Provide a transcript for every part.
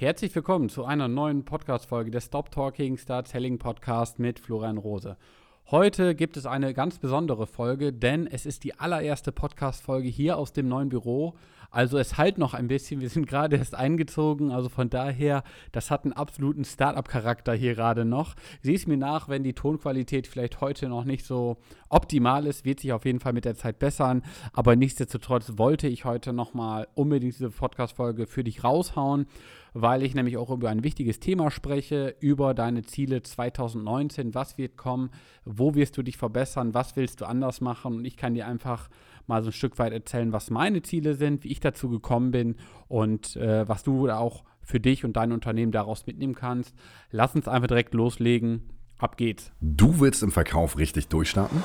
Herzlich willkommen zu einer neuen Podcast-Folge des Stop Talking Start Selling Podcast mit Florian Rose. Heute gibt es eine ganz besondere Folge, denn es ist die allererste Podcast-Folge hier aus dem neuen Büro. Also es halt noch ein bisschen, wir sind gerade erst eingezogen, also von daher, das hat einen absoluten Startup-Charakter hier gerade noch. Sieh es mir nach, wenn die Tonqualität vielleicht heute noch nicht so optimal ist, wird sich auf jeden Fall mit der Zeit bessern, aber nichtsdestotrotz wollte ich heute nochmal unbedingt diese Podcast-Folge für dich raushauen weil ich nämlich auch über ein wichtiges Thema spreche, über deine Ziele 2019. Was wird kommen? Wo wirst du dich verbessern? Was willst du anders machen? Und ich kann dir einfach mal so ein Stück weit erzählen, was meine Ziele sind, wie ich dazu gekommen bin und äh, was du auch für dich und dein Unternehmen daraus mitnehmen kannst. Lass uns einfach direkt loslegen. Ab geht's. Du willst im Verkauf richtig durchstarten?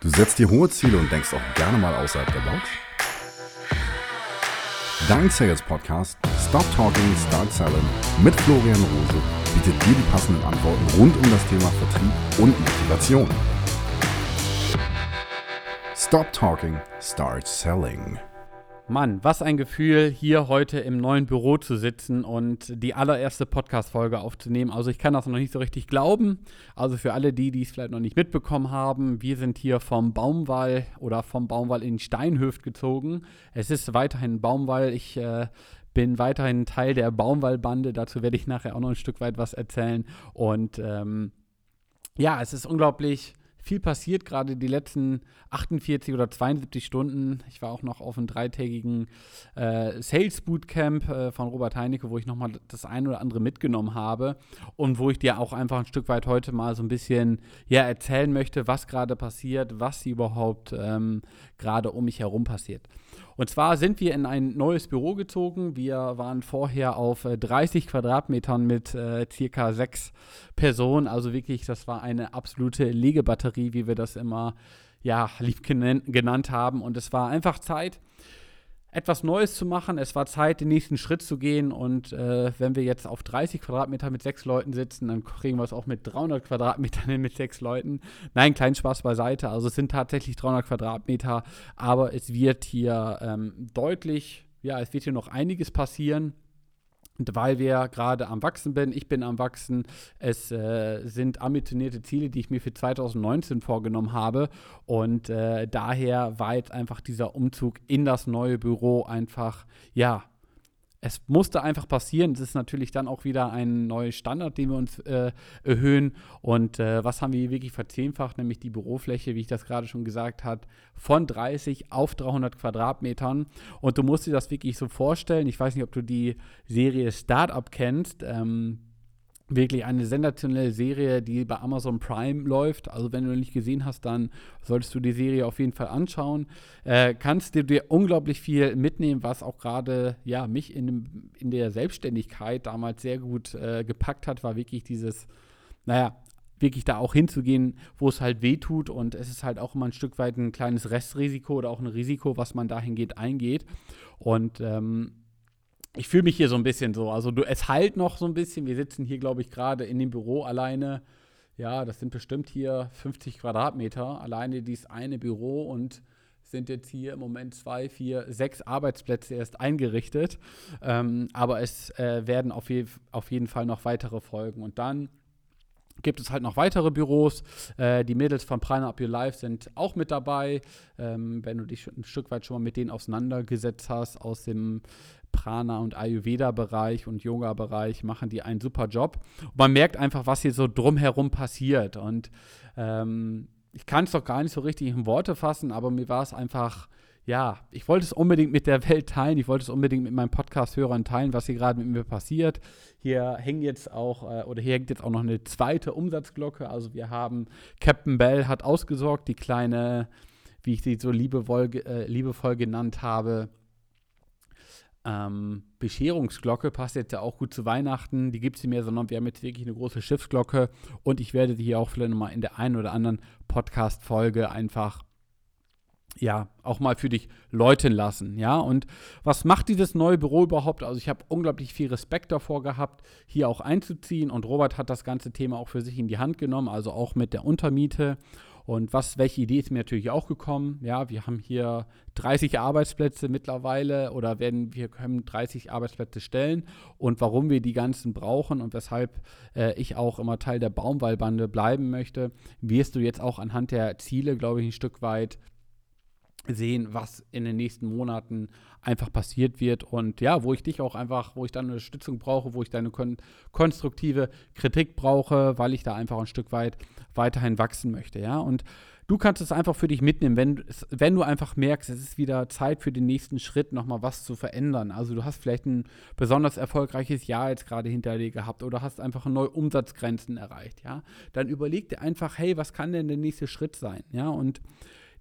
Du setzt dir hohe Ziele und denkst auch gerne mal außerhalb der Box? Dein Sales Podcast Stop Talking, Start Selling mit Florian Rose bietet dir die passenden Antworten rund um das Thema Vertrieb und Motivation. Stop Talking, Start Selling. Mann, was ein Gefühl, hier heute im neuen Büro zu sitzen und die allererste Podcast-Folge aufzunehmen. Also ich kann das noch nicht so richtig glauben. Also für alle die, die es vielleicht noch nicht mitbekommen haben, wir sind hier vom Baumwall oder vom Baumwall in Steinhöft gezogen. Es ist weiterhin Baumwall. Ich äh, bin weiterhin Teil der Baumwallbande. Dazu werde ich nachher auch noch ein Stück weit was erzählen. Und ähm, ja, es ist unglaublich viel passiert, gerade die letzten 48 oder 72 Stunden. Ich war auch noch auf einem dreitägigen äh, Sales Bootcamp äh, von Robert Heinecke, wo ich nochmal das eine oder andere mitgenommen habe und wo ich dir auch einfach ein Stück weit heute mal so ein bisschen ja, erzählen möchte, was gerade passiert, was überhaupt ähm, gerade um mich herum passiert. Und zwar sind wir in ein neues Büro gezogen. Wir waren vorher auf 30 äh, Quadratmetern mit äh, circa sechs Personen. Also wirklich, das war eine absolute Legebatterie, wie wir das immer ja, lieb genannt haben. Und es war einfach Zeit, etwas Neues zu machen. Es war Zeit, den nächsten Schritt zu gehen. Und äh, wenn wir jetzt auf 30 Quadratmeter mit sechs Leuten sitzen, dann kriegen wir es auch mit 300 Quadratmetern hin mit sechs Leuten. Nein, kleinen Spaß beiseite. Also es sind tatsächlich 300 Quadratmeter, aber es wird hier ähm, deutlich, ja, es wird hier noch einiges passieren. Weil wir gerade am Wachsen bin, ich bin am Wachsen, es äh, sind ambitionierte Ziele, die ich mir für 2019 vorgenommen habe. Und äh, daher war jetzt einfach dieser Umzug in das neue Büro einfach, ja, es musste einfach passieren. Es ist natürlich dann auch wieder ein neuer Standard, den wir uns äh, erhöhen. Und äh, was haben wir hier wirklich verzehnfacht? Nämlich die Bürofläche, wie ich das gerade schon gesagt habe, von 30 auf 300 Quadratmetern. Und du musst dir das wirklich so vorstellen. Ich weiß nicht, ob du die Serie Startup kennst. Ähm, wirklich eine sensationelle Serie, die bei Amazon Prime läuft. Also wenn du noch nicht gesehen hast, dann solltest du die Serie auf jeden Fall anschauen. Äh, kannst du dir unglaublich viel mitnehmen, was auch gerade ja, mich in, in der Selbstständigkeit damals sehr gut äh, gepackt hat, war wirklich dieses, naja, wirklich da auch hinzugehen, wo es halt weh tut. Und es ist halt auch immer ein Stück weit ein kleines Restrisiko oder auch ein Risiko, was man dahingehend eingeht. Und ähm, ich fühle mich hier so ein bisschen so. Also du, es halt noch so ein bisschen. Wir sitzen hier, glaube ich, gerade in dem Büro alleine. Ja, das sind bestimmt hier 50 Quadratmeter. Alleine dieses eine Büro und sind jetzt hier im Moment zwei, vier, sechs Arbeitsplätze erst eingerichtet. Ähm, aber es äh, werden auf, je, auf jeden Fall noch weitere folgen. Und dann gibt es halt noch weitere Büros. Äh, die Mädels von Prana Up Your Life sind auch mit dabei. Ähm, wenn du dich ein Stück weit schon mal mit denen auseinandergesetzt hast aus dem Prana- und Ayurveda-Bereich und Yoga-Bereich machen die einen super Job. Und man merkt einfach, was hier so drumherum passiert. Und ähm, ich kann es doch gar nicht so richtig in Worte fassen, aber mir war es einfach, ja, ich wollte es unbedingt mit der Welt teilen. Ich wollte es unbedingt mit meinen Podcast-Hörern teilen, was hier gerade mit mir passiert. Hier hängt jetzt auch, äh, oder hier hängt jetzt auch noch eine zweite Umsatzglocke. Also wir haben, Captain Bell hat ausgesorgt, die kleine, wie ich sie so liebevoll, äh, liebevoll genannt habe, ähm, Bescherungsglocke passt jetzt ja auch gut zu Weihnachten. Die gibt es nicht mehr, sondern wir haben jetzt wirklich eine große Schiffsglocke. Und ich werde die hier auch vielleicht nochmal in der einen oder anderen Podcast-Folge einfach ja, auch mal für dich läuten lassen, ja. Und was macht dieses neue Büro überhaupt? Also ich habe unglaublich viel Respekt davor gehabt, hier auch einzuziehen. Und Robert hat das ganze Thema auch für sich in die Hand genommen, also auch mit der Untermiete. Und was, welche Idee ist mir natürlich auch gekommen? Ja, wir haben hier 30 Arbeitsplätze mittlerweile oder werden wir können 30 Arbeitsplätze stellen und warum wir die ganzen brauchen und weshalb äh, ich auch immer Teil der Baumwallbande bleiben möchte, wirst du jetzt auch anhand der Ziele, glaube ich, ein Stück weit sehen, was in den nächsten Monaten einfach passiert wird und ja, wo ich dich auch einfach, wo ich dann Unterstützung brauche, wo ich deine kon konstruktive Kritik brauche, weil ich da einfach ein Stück weit weiterhin wachsen möchte, ja, und du kannst es einfach für dich mitnehmen, wenn, wenn du einfach merkst, es ist wieder Zeit für den nächsten Schritt, nochmal was zu verändern. Also du hast vielleicht ein besonders erfolgreiches Jahr jetzt gerade hinter dir gehabt oder hast einfach neue Umsatzgrenzen erreicht, ja, dann überleg dir einfach, hey, was kann denn der nächste Schritt sein, ja, und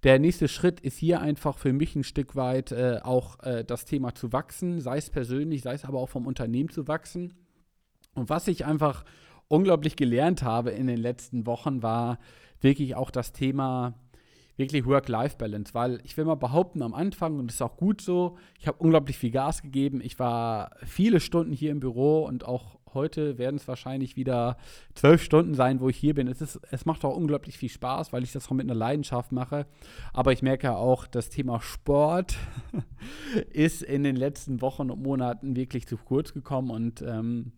der nächste Schritt ist hier einfach für mich ein Stück weit äh, auch äh, das Thema zu wachsen, sei es persönlich, sei es aber auch vom Unternehmen zu wachsen. Und was ich einfach unglaublich gelernt habe in den letzten Wochen, war wirklich auch das Thema wirklich Work-Life-Balance, weil ich will mal behaupten, am Anfang, und das ist auch gut so, ich habe unglaublich viel Gas gegeben. Ich war viele Stunden hier im Büro und auch heute werden es wahrscheinlich wieder zwölf Stunden sein, wo ich hier bin. Es, ist, es macht auch unglaublich viel Spaß, weil ich das auch mit einer Leidenschaft mache. Aber ich merke auch, das Thema Sport ist in den letzten Wochen und Monaten wirklich zu kurz gekommen und ähm,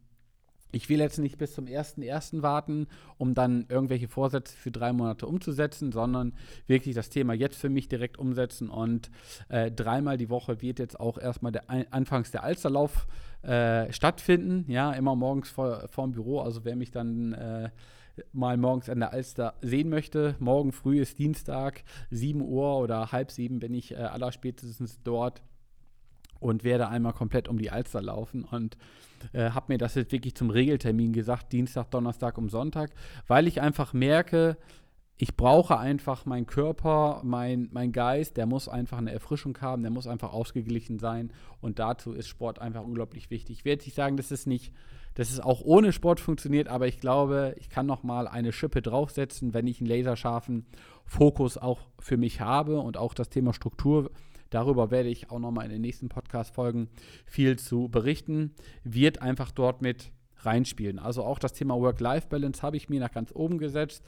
ich will jetzt nicht bis zum 1.1. warten, um dann irgendwelche Vorsätze für drei Monate umzusetzen, sondern wirklich das Thema jetzt für mich direkt umsetzen. Und äh, dreimal die Woche wird jetzt auch erstmal der, anfangs der Alsterlauf äh, stattfinden. Ja, immer morgens vor, vor dem Büro. Also wer mich dann äh, mal morgens an der Alster sehen möchte, morgen früh ist Dienstag, 7 Uhr oder halb sieben bin ich äh, allerspätestens dort und werde einmal komplett um die Alster laufen und äh, habe mir das jetzt wirklich zum Regeltermin gesagt, Dienstag, Donnerstag um Sonntag, weil ich einfach merke, ich brauche einfach meinen Körper, mein, mein Geist, der muss einfach eine Erfrischung haben, der muss einfach ausgeglichen sein und dazu ist Sport einfach unglaublich wichtig. Ich werde nicht sagen, dass es nicht, dass es auch ohne Sport funktioniert, aber ich glaube, ich kann noch mal eine Schippe draufsetzen, wenn ich einen laserscharfen Fokus auch für mich habe und auch das Thema Struktur Darüber werde ich auch nochmal in den nächsten Podcast-Folgen viel zu berichten. Wird einfach dort mit reinspielen. Also auch das Thema Work-Life-Balance habe ich mir nach ganz oben gesetzt.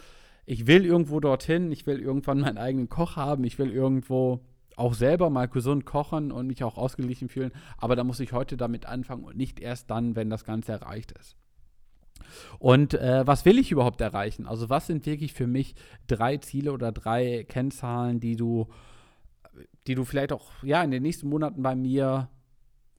Ich will irgendwo dorthin, ich will irgendwann meinen eigenen Koch haben, ich will irgendwo auch selber mal gesund kochen und mich auch ausgeglichen fühlen. Aber da muss ich heute damit anfangen und nicht erst dann, wenn das Ganze erreicht ist. Und äh, was will ich überhaupt erreichen? Also was sind wirklich für mich drei Ziele oder drei Kennzahlen, die du die du vielleicht auch ja in den nächsten Monaten bei mir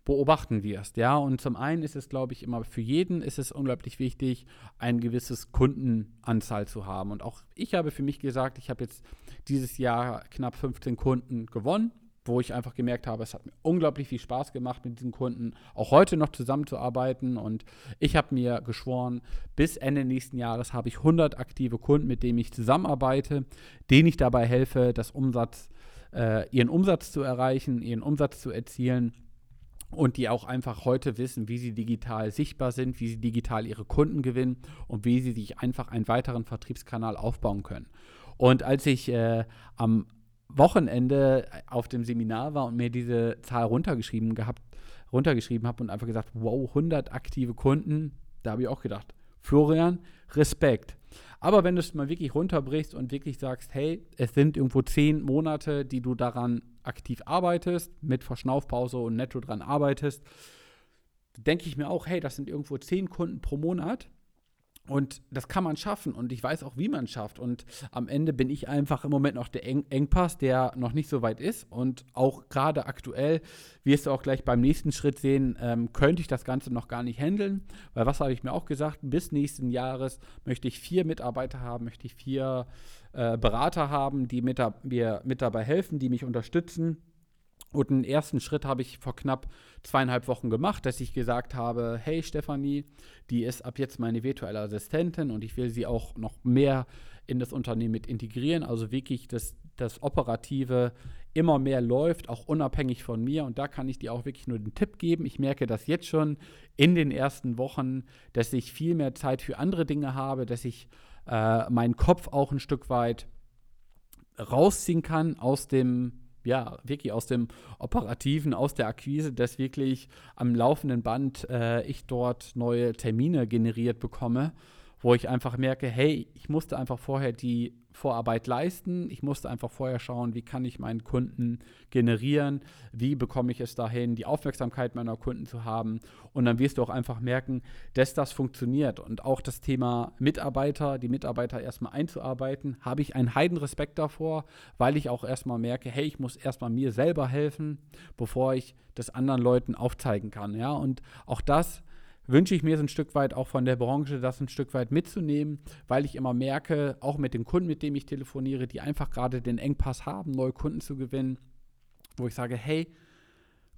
beobachten wirst, ja. Und zum einen ist es, glaube ich, immer für jeden ist es unglaublich wichtig, ein gewisses Kundenanzahl zu haben. Und auch ich habe für mich gesagt, ich habe jetzt dieses Jahr knapp 15 Kunden gewonnen, wo ich einfach gemerkt habe, es hat mir unglaublich viel Spaß gemacht, mit diesen Kunden auch heute noch zusammenzuarbeiten. Und ich habe mir geschworen, bis Ende nächsten Jahres habe ich 100 aktive Kunden, mit denen ich zusammenarbeite, denen ich dabei helfe, das Umsatz äh, ihren Umsatz zu erreichen, ihren Umsatz zu erzielen und die auch einfach heute wissen, wie sie digital sichtbar sind, wie sie digital ihre Kunden gewinnen und wie sie sich einfach einen weiteren Vertriebskanal aufbauen können. Und als ich äh, am Wochenende auf dem Seminar war und mir diese Zahl runtergeschrieben gehabt, runtergeschrieben habe und einfach gesagt, wow, 100 aktive Kunden, da habe ich auch gedacht, Florian, Respekt. Aber wenn du es mal wirklich runterbrichst und wirklich sagst, hey, es sind irgendwo zehn Monate, die du daran aktiv arbeitest, mit Verschnaufpause und netto dran arbeitest, denke ich mir auch, hey, das sind irgendwo zehn Kunden pro Monat und das kann man schaffen und ich weiß auch, wie man es schafft. Und am Ende bin ich einfach im Moment noch der Eng Engpass, der noch nicht so weit ist. Und auch gerade aktuell, wirst du auch gleich beim nächsten Schritt sehen, ähm, könnte ich das Ganze noch gar nicht handeln. Weil was habe ich mir auch gesagt? Bis nächsten Jahres möchte ich vier Mitarbeiter haben, möchte ich vier äh, Berater haben, die mir mit dabei helfen, die mich unterstützen und einen ersten Schritt habe ich vor knapp zweieinhalb Wochen gemacht, dass ich gesagt habe, hey Stefanie, die ist ab jetzt meine virtuelle Assistentin und ich will sie auch noch mehr in das Unternehmen mit integrieren. Also wirklich, dass das Operative immer mehr läuft, auch unabhängig von mir. Und da kann ich dir auch wirklich nur den Tipp geben. Ich merke das jetzt schon in den ersten Wochen, dass ich viel mehr Zeit für andere Dinge habe, dass ich äh, meinen Kopf auch ein Stück weit rausziehen kann aus dem ja, wirklich aus dem Operativen, aus der Akquise, dass wirklich am laufenden Band äh, ich dort neue Termine generiert bekomme wo ich einfach merke, hey, ich musste einfach vorher die Vorarbeit leisten. Ich musste einfach vorher schauen, wie kann ich meinen Kunden generieren, wie bekomme ich es dahin, die Aufmerksamkeit meiner Kunden zu haben. Und dann wirst du auch einfach merken, dass das funktioniert. Und auch das Thema Mitarbeiter, die Mitarbeiter erstmal einzuarbeiten, habe ich einen Heidenrespekt davor, weil ich auch erstmal merke, hey, ich muss erstmal mir selber helfen, bevor ich das anderen Leuten aufzeigen kann. Ja, und auch das wünsche ich mir so ein Stück weit auch von der Branche, das ein Stück weit mitzunehmen, weil ich immer merke, auch mit den Kunden, mit denen ich telefoniere, die einfach gerade den Engpass haben, neue Kunden zu gewinnen, wo ich sage, hey,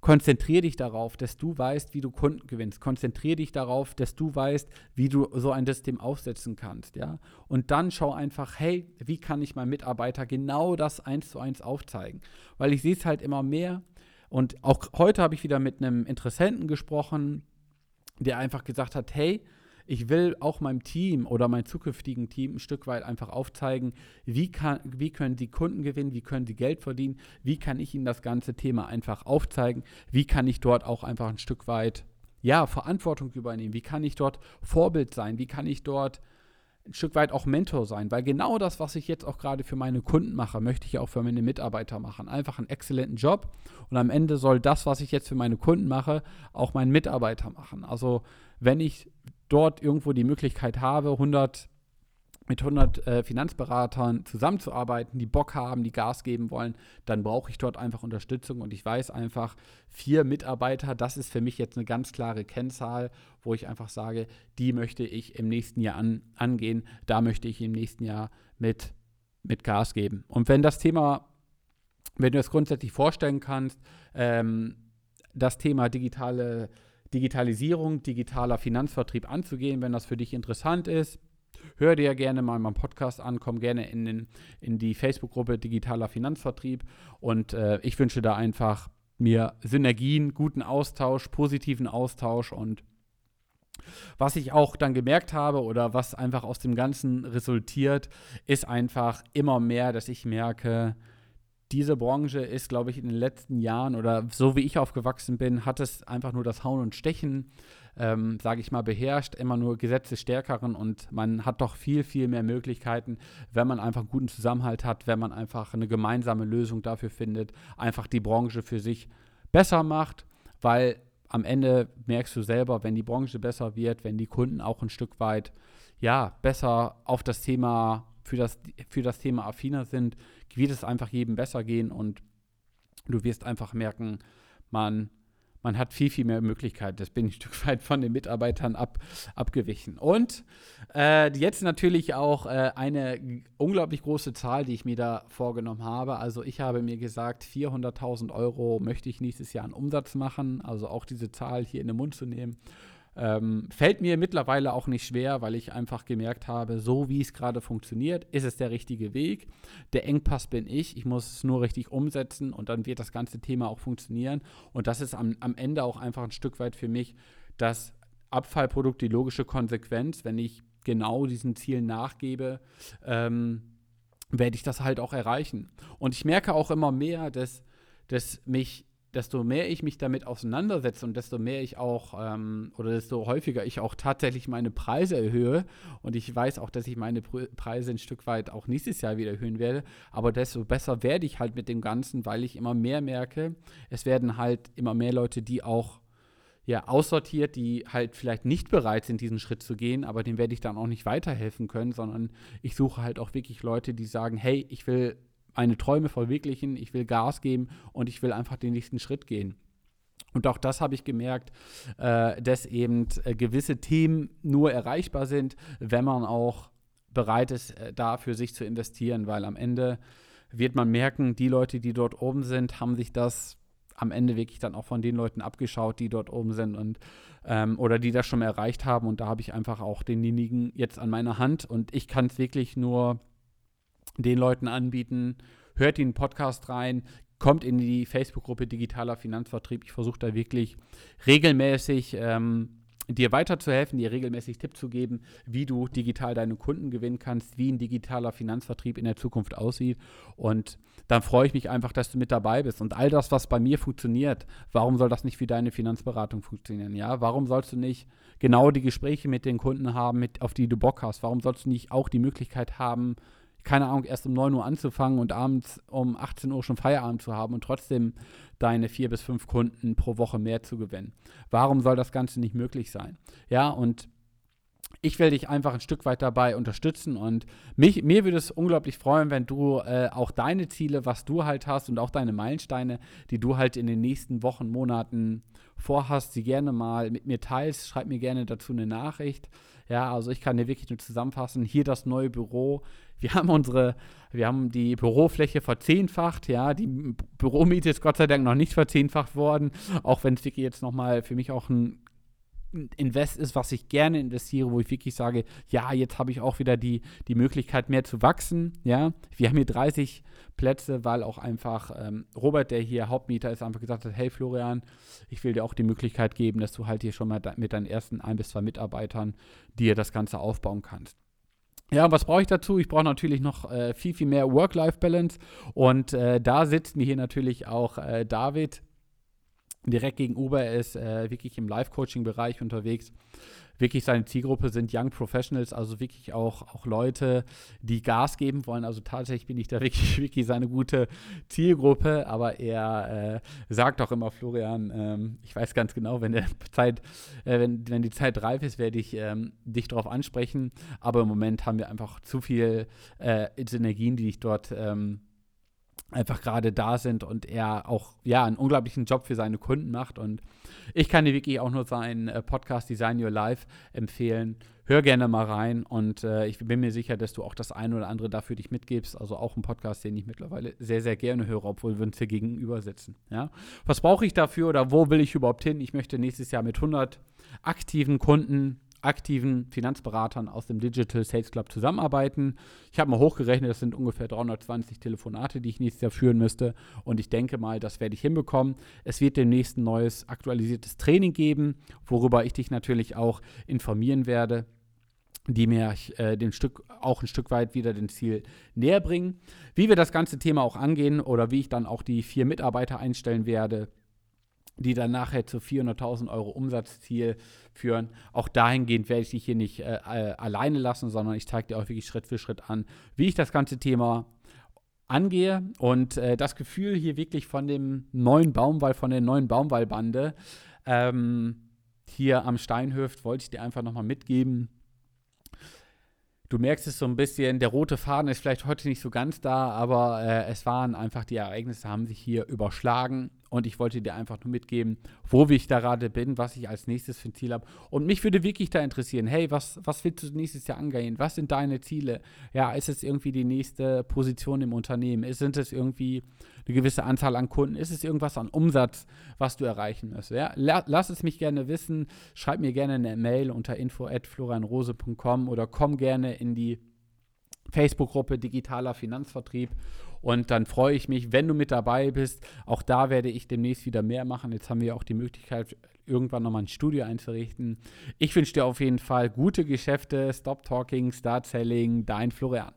konzentriere dich darauf, dass du weißt, wie du Kunden gewinnst. Konzentriere dich darauf, dass du weißt, wie du so ein System aufsetzen kannst, ja. Und dann schau einfach, hey, wie kann ich meinem Mitarbeiter genau das eins zu eins aufzeigen? Weil ich sehe es halt immer mehr. Und auch heute habe ich wieder mit einem Interessenten gesprochen, der einfach gesagt hat, hey, ich will auch meinem Team oder meinem zukünftigen Team ein Stück weit einfach aufzeigen, wie, kann, wie können die Kunden gewinnen, wie können sie Geld verdienen, wie kann ich ihnen das ganze Thema einfach aufzeigen, wie kann ich dort auch einfach ein Stück weit ja, Verantwortung übernehmen, wie kann ich dort Vorbild sein, wie kann ich dort ein Stück weit auch Mentor sein, weil genau das, was ich jetzt auch gerade für meine Kunden mache, möchte ich auch für meine Mitarbeiter machen. Einfach einen exzellenten Job und am Ende soll das, was ich jetzt für meine Kunden mache, auch meinen Mitarbeiter machen. Also wenn ich dort irgendwo die Möglichkeit habe, 100 mit 100 äh, Finanzberatern zusammenzuarbeiten, die Bock haben, die Gas geben wollen, dann brauche ich dort einfach Unterstützung und ich weiß einfach, vier Mitarbeiter, das ist für mich jetzt eine ganz klare Kennzahl, wo ich einfach sage, die möchte ich im nächsten Jahr an, angehen, da möchte ich im nächsten Jahr mit, mit Gas geben. Und wenn das Thema, wenn du es grundsätzlich vorstellen kannst, ähm, das Thema digitale Digitalisierung, digitaler Finanzvertrieb anzugehen, wenn das für dich interessant ist, hör dir gerne mal meinen Podcast an, komm gerne in, den, in die Facebook-Gruppe Digitaler Finanzvertrieb und äh, ich wünsche da einfach mir Synergien, guten Austausch, positiven Austausch und was ich auch dann gemerkt habe oder was einfach aus dem Ganzen resultiert, ist einfach immer mehr, dass ich merke, diese Branche ist, glaube ich, in den letzten Jahren oder so wie ich aufgewachsen bin, hat es einfach nur das Hauen und Stechen ähm, sage ich mal, beherrscht, immer nur Gesetze stärkeren und man hat doch viel, viel mehr Möglichkeiten, wenn man einfach guten Zusammenhalt hat, wenn man einfach eine gemeinsame Lösung dafür findet, einfach die Branche für sich besser macht, weil am Ende merkst du selber, wenn die Branche besser wird, wenn die Kunden auch ein Stück weit ja, besser auf das Thema, für das, für das Thema affiner sind, wird es einfach jedem besser gehen und du wirst einfach merken, man man hat viel, viel mehr Möglichkeiten. Das bin ich ein Stück weit von den Mitarbeitern ab, abgewichen. Und äh, jetzt natürlich auch äh, eine unglaublich große Zahl, die ich mir da vorgenommen habe. Also ich habe mir gesagt, 400.000 Euro möchte ich nächstes Jahr an Umsatz machen. Also auch diese Zahl hier in den Mund zu nehmen. Ähm, fällt mir mittlerweile auch nicht schwer, weil ich einfach gemerkt habe, so wie es gerade funktioniert, ist es der richtige Weg. Der Engpass bin ich. Ich muss es nur richtig umsetzen und dann wird das ganze Thema auch funktionieren. Und das ist am, am Ende auch einfach ein Stück weit für mich das Abfallprodukt, die logische Konsequenz. Wenn ich genau diesen Zielen nachgebe, ähm, werde ich das halt auch erreichen. Und ich merke auch immer mehr, dass, dass mich desto mehr ich mich damit auseinandersetze und desto mehr ich auch ähm, oder desto häufiger ich auch tatsächlich meine Preise erhöhe und ich weiß auch, dass ich meine Preise ein Stück weit auch nächstes Jahr wieder erhöhen werde, aber desto besser werde ich halt mit dem Ganzen, weil ich immer mehr merke, es werden halt immer mehr Leute, die auch ja, aussortiert, die halt vielleicht nicht bereit sind, diesen Schritt zu gehen, aber dem werde ich dann auch nicht weiterhelfen können, sondern ich suche halt auch wirklich Leute, die sagen, hey, ich will meine Träume verwirklichen, ich will Gas geben und ich will einfach den nächsten Schritt gehen. Und auch das habe ich gemerkt, äh, dass eben äh, gewisse Themen nur erreichbar sind, wenn man auch bereit ist, äh, da für sich zu investieren, weil am Ende wird man merken, die Leute, die dort oben sind, haben sich das am Ende wirklich dann auch von den Leuten abgeschaut, die dort oben sind und ähm, oder die das schon erreicht haben. Und da habe ich einfach auch denjenigen jetzt an meiner Hand und ich kann es wirklich nur den Leuten anbieten, hört den Podcast rein, kommt in die Facebook-Gruppe Digitaler Finanzvertrieb. Ich versuche da wirklich regelmäßig ähm, dir weiterzuhelfen, dir regelmäßig Tipps zu geben, wie du digital deine Kunden gewinnen kannst, wie ein digitaler Finanzvertrieb in der Zukunft aussieht. Und dann freue ich mich einfach, dass du mit dabei bist. Und all das, was bei mir funktioniert, warum soll das nicht für deine Finanzberatung funktionieren? Ja, warum sollst du nicht genau die Gespräche mit den Kunden haben, mit, auf die du Bock hast? Warum sollst du nicht auch die Möglichkeit haben, keine Ahnung, erst um 9 Uhr anzufangen und abends um 18 Uhr schon Feierabend zu haben und trotzdem deine vier bis fünf Kunden pro Woche mehr zu gewinnen. Warum soll das Ganze nicht möglich sein? Ja, und ich will dich einfach ein Stück weit dabei unterstützen und mich, mir würde es unglaublich freuen, wenn du äh, auch deine Ziele, was du halt hast und auch deine Meilensteine, die du halt in den nächsten Wochen, Monaten vorhast, sie gerne mal mit mir teilst. Schreib mir gerne dazu eine Nachricht. Ja, also ich kann dir wirklich nur zusammenfassen. Hier das neue Büro. Wir haben unsere, wir haben die Bürofläche verzehnfacht. Ja, die Büromiete ist Gott sei Dank noch nicht verzehnfacht worden. Auch wenn wirklich jetzt nochmal für mich auch ein Invest ist, was ich gerne investiere, wo ich wirklich sage, ja, jetzt habe ich auch wieder die, die Möglichkeit, mehr zu wachsen. Ja, wir haben hier 30 Plätze, weil auch einfach ähm, Robert, der hier Hauptmieter ist, einfach gesagt hat, hey Florian, ich will dir auch die Möglichkeit geben, dass du halt hier schon mal mit deinen ersten ein bis zwei Mitarbeitern dir das Ganze aufbauen kannst. Ja, was brauche ich dazu? Ich brauche natürlich noch äh, viel, viel mehr Work-Life-Balance. Und äh, da sitzt mir hier natürlich auch äh, David, direkt gegenüber. Er ist äh, wirklich im Live-Coaching-Bereich unterwegs. Wirklich seine Zielgruppe sind Young Professionals, also wirklich auch, auch Leute, die Gas geben wollen. Also tatsächlich bin ich da wirklich, wirklich seine gute Zielgruppe. Aber er äh, sagt auch immer, Florian, ähm, ich weiß ganz genau, wenn, der Zeit, äh, wenn, wenn die Zeit reif ist, werde ich ähm, dich darauf ansprechen. Aber im Moment haben wir einfach zu viel äh, Synergien, die ich dort ähm, einfach gerade da sind und er auch ja einen unglaublichen Job für seine Kunden macht und ich kann dir wirklich auch nur seinen äh, Podcast Design Your Life empfehlen. Hör gerne mal rein und äh, ich bin mir sicher, dass du auch das eine oder andere dafür dich mitgibst. Also auch ein Podcast, den ich mittlerweile sehr, sehr gerne höre, obwohl wir uns hier gegenüber sitzen. Ja? Was brauche ich dafür oder wo will ich überhaupt hin? Ich möchte nächstes Jahr mit 100 aktiven Kunden aktiven Finanzberatern aus dem Digital Sales Club zusammenarbeiten. Ich habe mal hochgerechnet, das sind ungefähr 320 Telefonate, die ich nächstes Jahr führen müsste. Und ich denke mal, das werde ich hinbekommen. Es wird demnächst ein neues aktualisiertes Training geben, worüber ich dich natürlich auch informieren werde die mir äh, den Stück, auch ein Stück weit wieder den Ziel näher bringen. Wie wir das ganze Thema auch angehen oder wie ich dann auch die vier Mitarbeiter einstellen werde, die dann nachher zu 400.000 Euro Umsatzziel führen. Auch dahingehend werde ich dich hier nicht äh, alleine lassen, sondern ich zeige dir auch wirklich Schritt für Schritt an, wie ich das ganze Thema angehe. Und äh, das Gefühl hier wirklich von dem neuen Baumwall, von der neuen Baumwallbande ähm, hier am Steinhöft wollte ich dir einfach nochmal mitgeben. Du merkst es so ein bisschen, der rote Faden ist vielleicht heute nicht so ganz da, aber äh, es waren einfach die Ereignisse, haben sich hier überschlagen und ich wollte dir einfach nur mitgeben, wo ich da gerade bin, was ich als nächstes für ein Ziel habe. Und mich würde wirklich da interessieren, hey, was, was willst du nächstes Jahr angehen? Was sind deine Ziele? Ja, ist es irgendwie die nächste Position im Unternehmen? Ist, sind es irgendwie eine gewisse Anzahl an Kunden? Ist es irgendwas an Umsatz, was du erreichen musst? Ja? Lass es mich gerne wissen. Schreib mir gerne eine Mail unter info.florianrose.com oder komm gerne in die Facebook-Gruppe Digitaler Finanzvertrieb. Und dann freue ich mich, wenn du mit dabei bist. Auch da werde ich demnächst wieder mehr machen. Jetzt haben wir auch die Möglichkeit, irgendwann nochmal ein Studio einzurichten. Ich wünsche dir auf jeden Fall gute Geschäfte. Stop Talking, Start Selling, dein Florian.